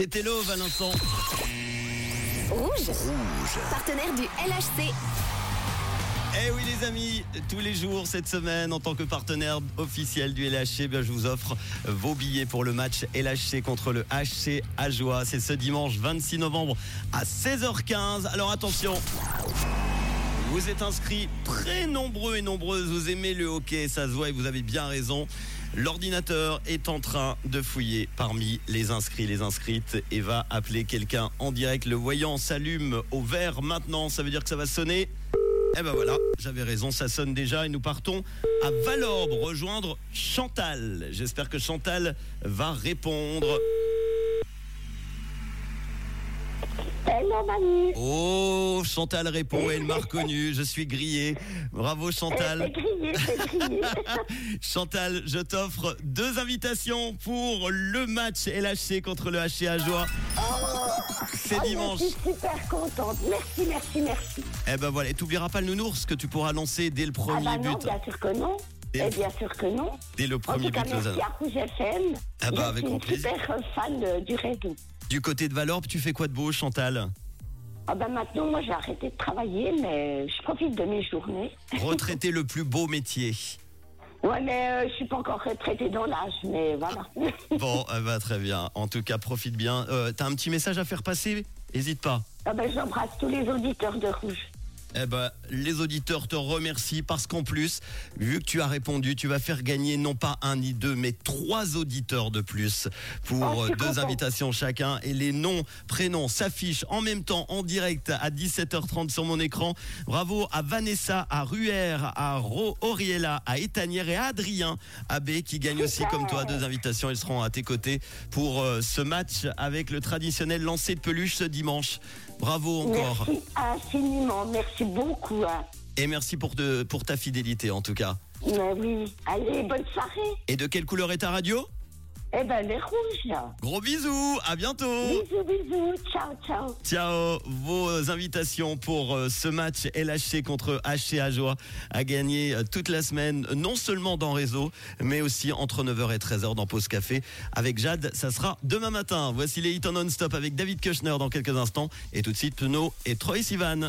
C'était Love à l'instant. Rouge. Partenaire du LHC. Eh oui les amis, tous les jours cette semaine en tant que partenaire officiel du LHC, bien, je vous offre vos billets pour le match LHC contre le HC Ajoie. C'est ce dimanche 26 novembre à 16h15. Alors attention, vous êtes inscrits très nombreux et nombreuses, vous aimez le hockey, ça se voit et vous avez bien raison. L'ordinateur est en train de fouiller parmi les inscrits, les inscrites et va appeler quelqu'un en direct. Le voyant s'allume au vert maintenant, ça veut dire que ça va sonner. Eh ben voilà, j'avais raison, ça sonne déjà et nous partons à Valorbe rejoindre Chantal. J'espère que Chantal va répondre. Hello Oh, Chantal répond, elle m'a reconnu, je suis grillé. Bravo Chantal. grillé, grillé. Chantal, je t'offre deux invitations pour le match LHC contre le HC Ajoie. C'est Oh, dimanche. Je suis super contente. Merci, merci, merci. Eh ben voilà, et t'oublieras pas le nounours que tu pourras lancer dès le Ah premier bah non, but. bien sûr que non. Et- Et bien sûr que non. Dès le En premier tout cas, but, merci à Rouge FM. Ah bah, Je avec suis grand plaisir. super fan euh, du réseau. Du côté de Valorbe, tu fais quoi de beau Chantal? Ah bah maintenant, moi, j'ai arrêté de travailler, mais je profite de mes journées. Retraiter le plus beau métier. Ouais, mais euh, je suis pas encore retraitée dans l'âge, mais voilà. Bon, eh ben, très bien. En tout cas, profite bien. Euh, T'as un petit message à faire passer? Hésite pas. ah bah, j'embrasse tous les auditeurs de Rouge. Eh ben, les auditeurs te remercient parce qu'en plus, vu que tu as répondu, tu vas faire gagner non pas un ni deux, mais trois auditeurs de plus pour Oh, suis euh, deux content. invitations chacun. Et les noms, prénoms s'affichent en même temps en direct à 17h30 sur mon écran. Bravo à Vanessa, à Ruher, à Ro Auriella, à Étanière et à Adrien Abbé qui gagnent aussi comme toi deux invitations. Ils seront à tes côtés pour euh, ce match avec le traditionnel lancer de peluche ce dimanche. Bravo encore. Merci infiniment, merci beaucoup. hein. Et merci pour, ta fidélité en tout cas. Mais oui, allez, bonne soirée. Et de quelle couleur est ta radio? Eh ben, les rouges. Gros bisous, à bientôt Bisous, bisous. Ciao, ciao. Ciao Vos invitations pour euh, ce match LHC contre HC Ajoie à gagner euh, toute la semaine, non seulement dans Réseau, mais aussi entre 9h et 13h dans Pause Café. Avec Jade, ça sera demain matin. Voici les hits en non-stop avec David Kushner dans quelques instants. Et tout de suite, Pno et Troy Sivan.